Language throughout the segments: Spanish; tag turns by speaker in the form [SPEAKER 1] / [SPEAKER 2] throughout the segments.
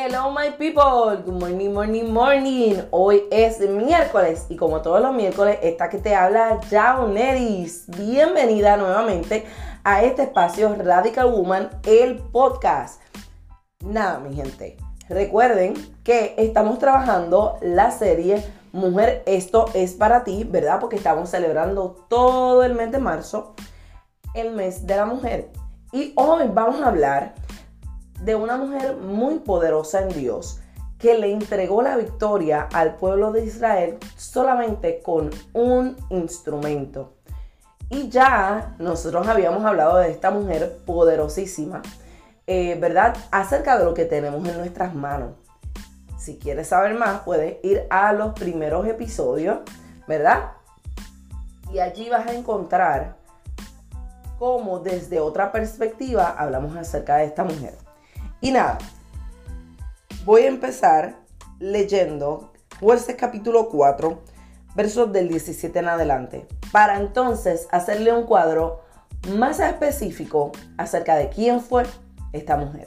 [SPEAKER 1] Hello my people, good morning, morning, morning. Hoy es miércoles y como todos los miércoles, esta que te habla Jauneris. Bienvenida nuevamente a este espacio Radical Woman, el podcast. Nada, mi gente, recuerden que estamos trabajando la serie Mujer, esto es para ti, ¿verdad? Porque estamos celebrando todo el mes de marzo, el mes de la mujer. Y hoy vamos a hablar de una mujer muy poderosa en Dios que le entregó la victoria al pueblo de Israel solamente con un instrumento. Y ya nosotros habíamos hablado de esta mujer poderosísima, eh, ¿verdad? Acerca de lo que tenemos en nuestras manos. Si quieres saber más, puedes ir a los primeros episodios, ¿verdad? Y allí vas a encontrar cómo desde otra perspectiva hablamos acerca de esta mujer. Y nada, voy a empezar leyendo Jueces capítulo 4, versos del 17 en adelante, para entonces hacerle un cuadro más específico acerca de quién fue esta mujer.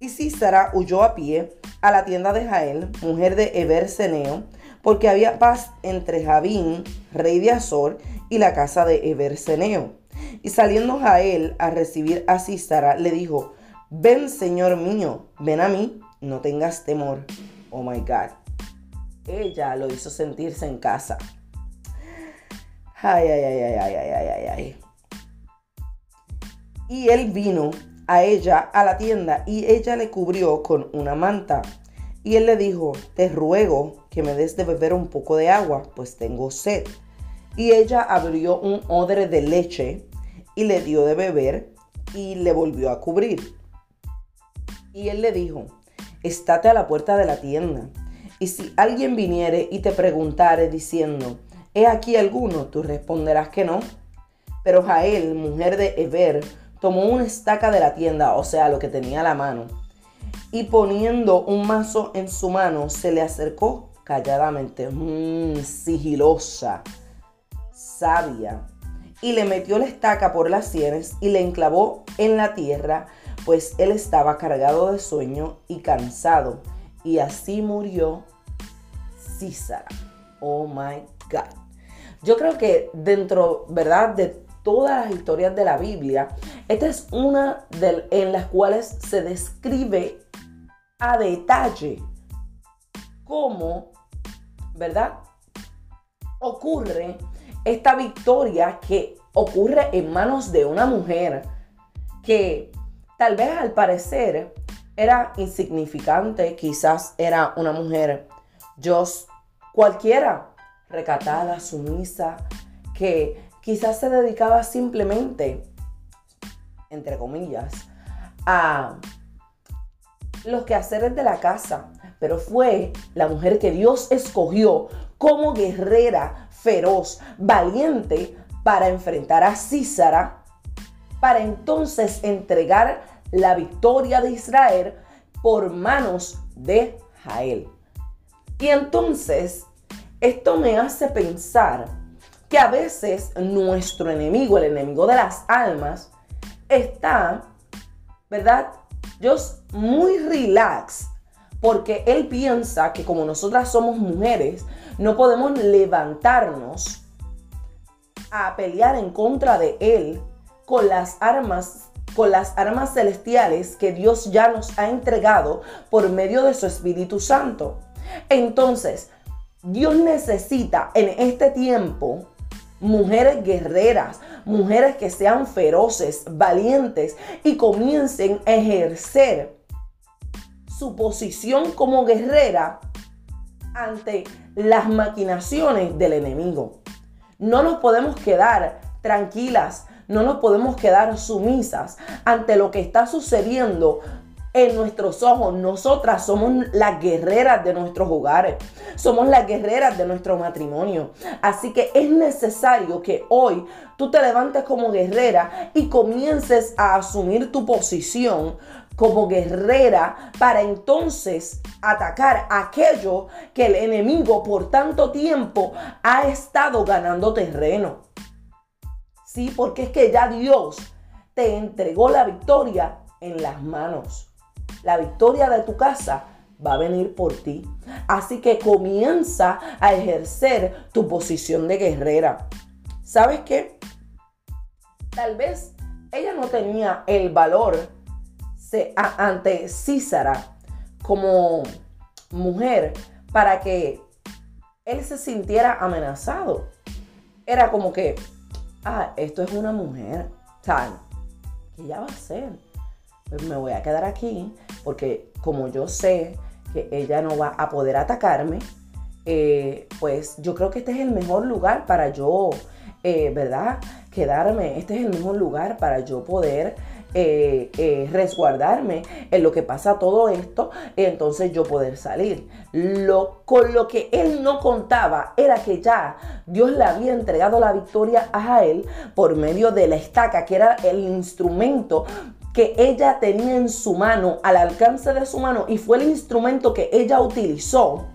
[SPEAKER 1] Y Císara huyó a pie a la tienda de Jael, mujer de Eberseneo, porque había paz entre Javín, rey de Azor, y la casa de Eberseneo. Y saliendo Jael a recibir a Císara, le dijo, Ven, Señor mío, ven a mí, no tengas temor. Oh my God. Ella lo hizo sentirse en casa. Ay, ay, ay, ay, ay, ay, ay, ay. Y él vino a ella a la tienda y ella le cubrió con una manta. Y él le dijo, te ruego que me des de beber un poco de agua, pues tengo sed. Y ella abrió un odre de leche y le dio de beber y le volvió a cubrir. Y él le dijo, estate a la puerta de la tienda. Y si alguien viniere y te preguntare diciendo, ¿he aquí alguno? Tú responderás que no. Pero Jael, mujer de Eber, tomó una estaca de la tienda, o sea, lo que tenía a la mano, y poniendo un mazo en su mano, se le acercó calladamente, mmm, sigilosa, sabia, y le metió la estaca por las sienes y le enclavó en la tierra pues él estaba cargado de sueño y cansado, y así murió Císara. Oh my God. Yo creo que dentro, ¿verdad? De todas las historias de la Biblia, esta es una de, en las cuales se describe a detalle cómo, ¿verdad? Ocurre esta victoria que ocurre en manos de una mujer que Tal vez al parecer era insignificante, quizás era una mujer, yo cualquiera, recatada, sumisa, que quizás se dedicaba simplemente, entre comillas, a los quehaceres de la casa, pero fue la mujer que Dios escogió como guerrera feroz, valiente, para enfrentar a Císara para entonces entregar la victoria de Israel por manos de Jael. Y entonces, esto me hace pensar que a veces nuestro enemigo, el enemigo de las almas, está, ¿verdad? Yo muy relax porque él piensa que como nosotras somos mujeres, no podemos levantarnos a pelear en contra de él con las armas con las armas celestiales que Dios ya nos ha entregado por medio de su Espíritu Santo. Entonces, Dios necesita en este tiempo mujeres guerreras, mujeres que sean feroces, valientes y comiencen a ejercer su posición como guerrera ante las maquinaciones del enemigo. No nos podemos quedar tranquilas no nos podemos quedar sumisas ante lo que está sucediendo en nuestros ojos. Nosotras somos las guerreras de nuestros hogares. Somos las guerreras de nuestro matrimonio. Así que es necesario que hoy tú te levantes como guerrera y comiences a asumir tu posición como guerrera para entonces atacar aquello que el enemigo por tanto tiempo ha estado ganando terreno. Sí, porque es que ya Dios te entregó la victoria en las manos. La victoria de tu casa va a venir por ti. Así que comienza a ejercer tu posición de guerrera. ¿Sabes qué? Tal vez ella no tenía el valor ante Císara como mujer para que él se sintiera amenazado. Era como que, ah, esto es una mujer, tal, ¿qué ella va a hacer? Pues me voy a quedar aquí porque como yo sé que ella no va a poder atacarme, eh, pues yo creo que este es el mejor lugar para yo, eh, ¿verdad? Quedarme, este es el mejor lugar para yo poder eh, resguardarme en lo que pasa todo esto, entonces yo poder salir. Lo, con lo que él no contaba era que ya Dios le había entregado la victoria a él por medio de la estaca, que era el instrumento que ella tenía en su mano, al alcance de su mano, y fue el instrumento que ella utilizó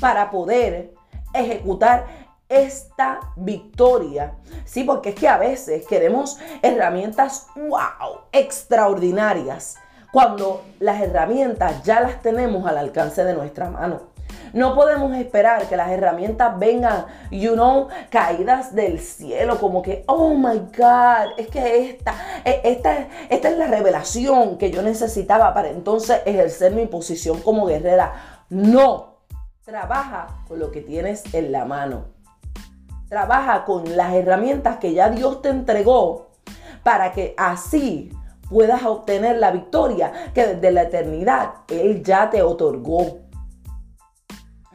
[SPEAKER 1] para poder ejecutar esta victoria. Sí, porque es que a veces queremos herramientas, wow, extraordinarias, cuando las herramientas ya las tenemos al alcance de nuestra mano. No podemos esperar que las herramientas vengan, you know, caídas del cielo, como que, oh my God, es que esta, e, esta, esta es la revelación que yo necesitaba para entonces ejercer mi posición como guerrera. No, trabaja con lo que tienes en la mano. Trabaja con las herramientas que ya Dios te entregó para que así puedas obtener la victoria que desde la eternidad Él ya te otorgó.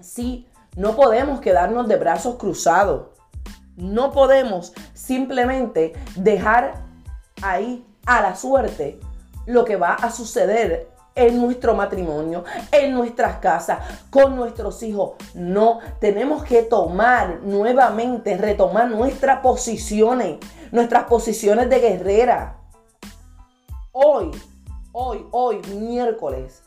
[SPEAKER 1] Sí, no podemos quedarnos de brazos cruzados. No podemos simplemente dejar ahí a la suerte lo que va a suceder en nuestro matrimonio, en nuestras casas, con nuestros hijos. No, tenemos que tomar nuevamente, retomar nuestras posiciones, nuestras posiciones de guerrera. Hoy, hoy, hoy, miércoles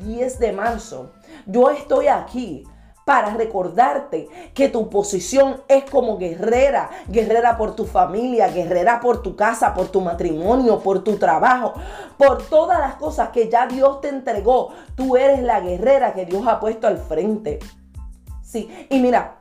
[SPEAKER 1] 10 de marzo, yo estoy aquí para recordarte que tu posición es como guerrera, guerrera por tu familia, guerrera por tu casa, por tu matrimonio, por tu trabajo, por todas las cosas que ya Dios te entregó. Tú eres la guerrera que Dios ha puesto al frente. Sí, y mira,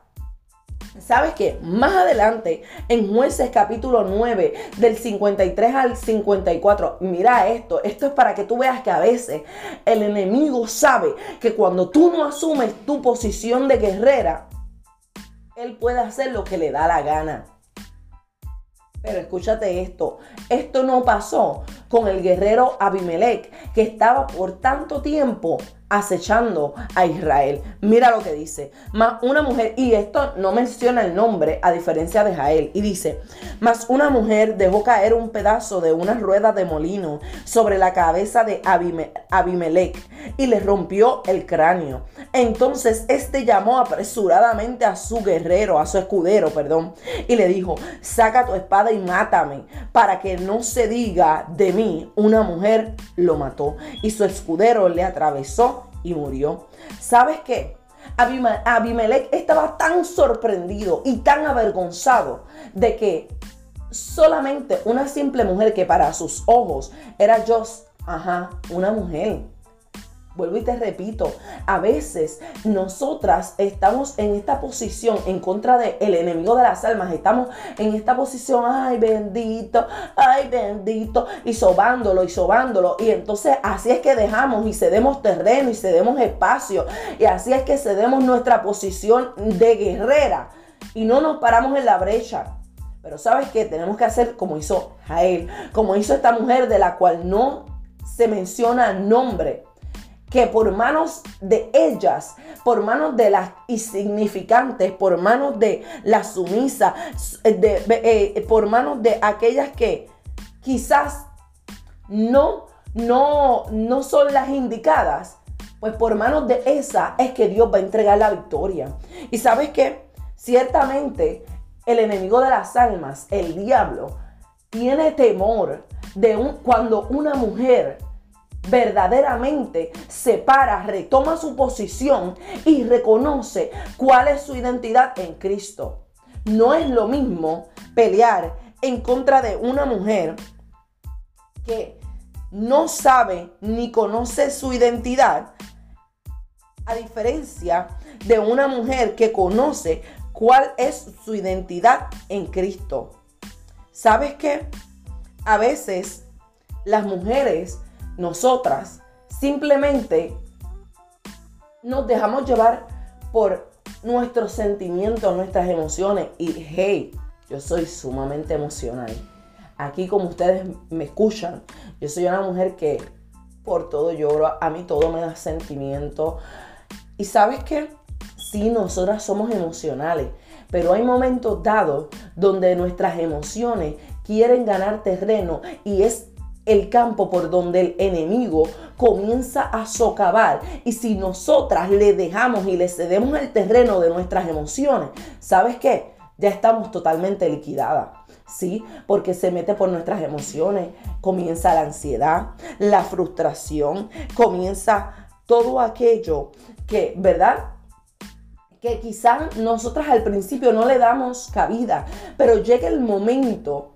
[SPEAKER 1] ¿Sabes qué? Más adelante, en jueces capítulo 9, del 53 al 54, mira esto, esto es para que tú veas que a veces el enemigo sabe que cuando tú no asumes tu posición de guerrera, él puede hacer lo que le da la gana. Pero escúchate esto, esto no pasó con el guerrero Abimelech, que estaba por tanto tiempo acechando a Israel. Mira lo que dice. Más una mujer, y esto no menciona el nombre a diferencia de Jael, y dice, más una mujer dejó caer un pedazo de una rueda de molino sobre la cabeza de Abimelech y le rompió el cráneo. Entonces este llamó apresuradamente a su guerrero, a su escudero, perdón, y le dijo, saca tu espada y mátame, para que no se diga de mí, una mujer lo mató. Y su escudero le atravesó y murió. ¿Sabes qué? Abimelech estaba tan sorprendido y tan avergonzado de que solamente una simple mujer que para sus ojos era just, ajá, una mujer Vuelvo y te repito, a veces nosotras estamos en esta posición en contra del enemigo de las almas, estamos en esta posición, ay bendito, ay bendito, y sobándolo y sobándolo. Y entonces así es que dejamos y cedemos terreno y cedemos espacio, y así es que cedemos nuestra posición de guerrera. Y no nos paramos en la brecha. Pero sabes que tenemos que hacer como hizo Jael, como hizo esta mujer de la cual no se menciona nombre que por manos de ellas, por manos de las insignificantes, por manos de las sumisas, de, eh, por manos de aquellas que quizás no, no, no son las indicadas, pues por manos de esa es que Dios va a entregar la victoria. Y sabes que ciertamente el enemigo de las almas, el diablo, tiene temor de un, cuando una mujer verdaderamente se para, retoma su posición y reconoce cuál es su identidad en Cristo. No es lo mismo pelear en contra de una mujer que no sabe ni conoce su identidad, a diferencia de una mujer que conoce cuál es su identidad en Cristo. ¿Sabes qué? A veces las mujeres, nosotras, simplemente nos dejamos llevar por nuestros sentimientos, nuestras emociones. Y hey, yo soy sumamente emocional. Aquí como ustedes me escuchan, yo soy una mujer que por todo lloro, a mí todo me da sentimiento. Y sabes qué? Sí, nosotras somos emocionales, pero hay momentos dados donde nuestras emociones quieren ganar terreno y es el campo por donde el enemigo comienza a socavar. Y si nosotras le dejamos y le cedemos el terreno de nuestras emociones, ¿sabes qué? Ya estamos totalmente liquidadas. ¿Sí? Porque se mete por nuestras emociones. Comienza la ansiedad, la frustración, comienza todo aquello que, ¿verdad? Que quizás nosotras al principio no le damos cabida, pero llega el momento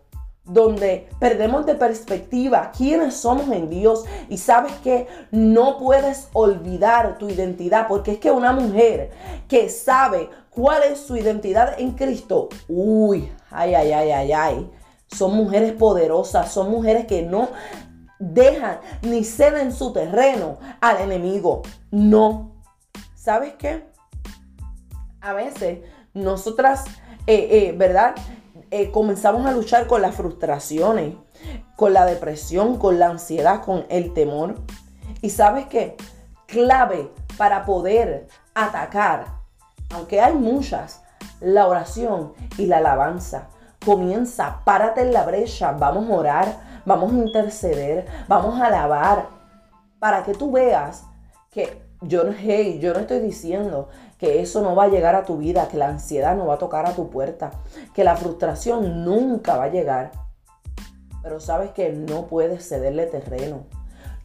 [SPEAKER 1] donde perdemos de perspectiva quiénes somos en Dios y sabes que no puedes olvidar tu identidad porque es que una mujer que sabe cuál es su identidad en Cristo, uy, ay, ay, ay, ay, ay, son mujeres poderosas, son mujeres que no dejan ni ceden su terreno al enemigo, no. ¿Sabes qué? A veces nosotras, eh, eh, ¿verdad? Eh, comenzamos a luchar con las frustraciones, con la depresión, con la ansiedad, con el temor. Y sabes qué? Clave para poder atacar, aunque hay muchas, la oración y la alabanza. Comienza, párate en la brecha, vamos a orar, vamos a interceder, vamos a alabar, para que tú veas que yo, hey, yo no estoy diciendo que eso no va a llegar a tu vida, que la ansiedad no va a tocar a tu puerta, que la frustración nunca va a llegar. Pero sabes que no puedes cederle terreno.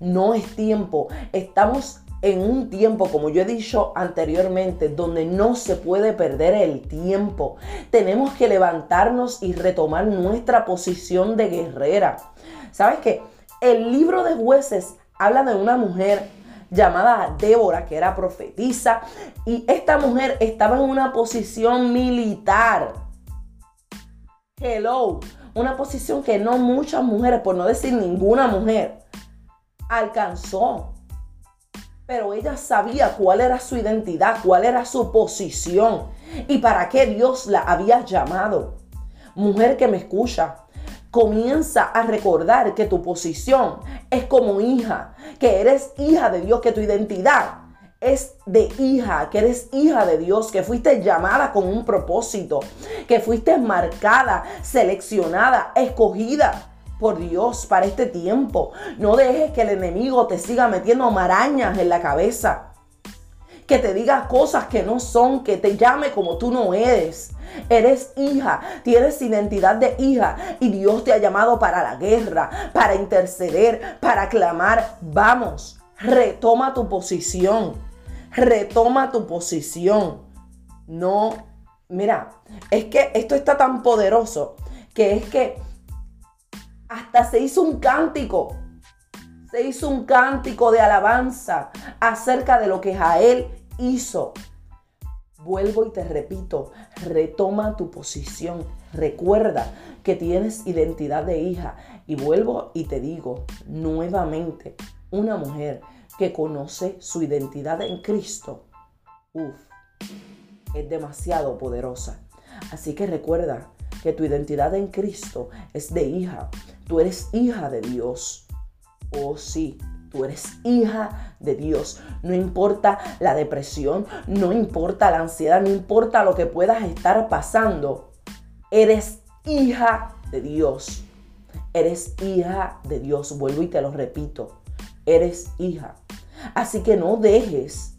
[SPEAKER 1] No es tiempo. Estamos en un tiempo, como yo he dicho anteriormente, donde no se puede perder el tiempo. Tenemos que levantarnos y retomar nuestra posición de guerrera. ¿Sabes qué? El libro de jueces habla de una mujer llamada Débora, que era profetisa, y esta mujer estaba en una posición militar. Hello, una posición que no muchas mujeres, por no decir ninguna mujer, alcanzó. Pero ella sabía cuál era su identidad, cuál era su posición y para qué Dios la había llamado. Mujer que me escucha, comienza a recordar que tu posición es como hija, que eres hija de Dios, que tu identidad es de hija, que eres hija de Dios, que fuiste llamada con un propósito, que fuiste marcada, seleccionada, escogida por Dios para este tiempo. No dejes que el enemigo te siga metiendo marañas en la cabeza que te diga cosas que no son, que te llame como tú no eres. Eres hija, tienes identidad de hija y Dios te ha llamado para la guerra, para interceder, para clamar. Vamos, retoma tu posición, retoma tu posición. No, mira, es que esto está tan poderoso que es que hasta se hizo un cántico se hizo un cántico de alabanza acerca de lo que Jael hizo. Vuelvo y te repito, retoma tu posición. Recuerda que tienes identidad de hija. Y vuelvo y te digo nuevamente, una mujer que conoce su identidad en Cristo, uff, es demasiado poderosa. Así que recuerda que tu identidad en Cristo es de hija. Tú eres hija de Dios. Oh sí, tú eres hija de Dios. No importa la depresión, no importa la ansiedad, no importa lo que puedas estar pasando. Eres hija de Dios. Eres hija de Dios. Vuelvo y te lo repito. Eres hija. Así que no dejes,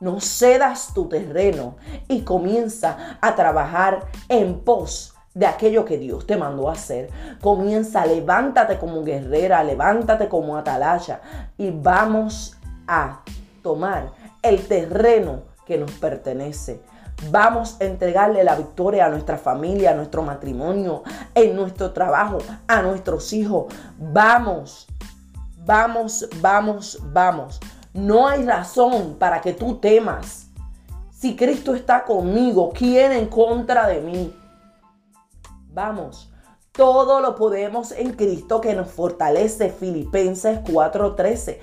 [SPEAKER 1] no cedas tu terreno y comienza a trabajar en pos de aquello que Dios te mandó a hacer. Comienza, levántate como guerrera, levántate como atalaya y vamos a tomar el terreno que nos pertenece. Vamos a entregarle la victoria a nuestra familia, a nuestro matrimonio, en nuestro trabajo, a nuestros hijos. Vamos, Vamos, vamos, vamos. No hay razón para que tú temas. Si Cristo está conmigo, ¿quién en contra de mí? Vamos, todo lo podemos en Cristo que nos fortalece. Filipenses 4:13.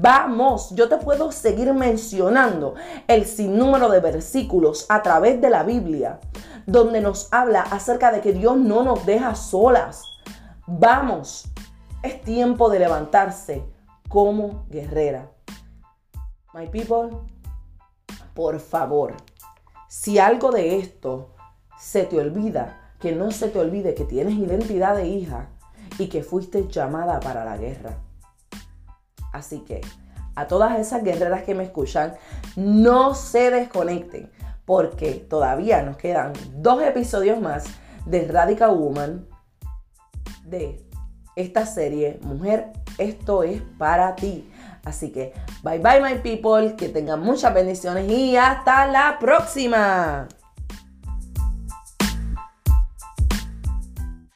[SPEAKER 1] Vamos, yo te puedo seguir mencionando el sinnúmero de versículos a través de la Biblia donde nos habla acerca de que Dios no nos deja solas. Vamos, es tiempo de levantarse como guerrera. My people, por favor, si algo de esto se te olvida, que no se te olvide que tienes identidad de hija y que fuiste llamada para la guerra. Así que a todas esas guerreras que me escuchan, no se desconecten porque todavía nos quedan dos episodios más de Radical Woman de esta serie Mujer, esto es para ti. Así que bye bye my people, que tengan muchas bendiciones y hasta la próxima.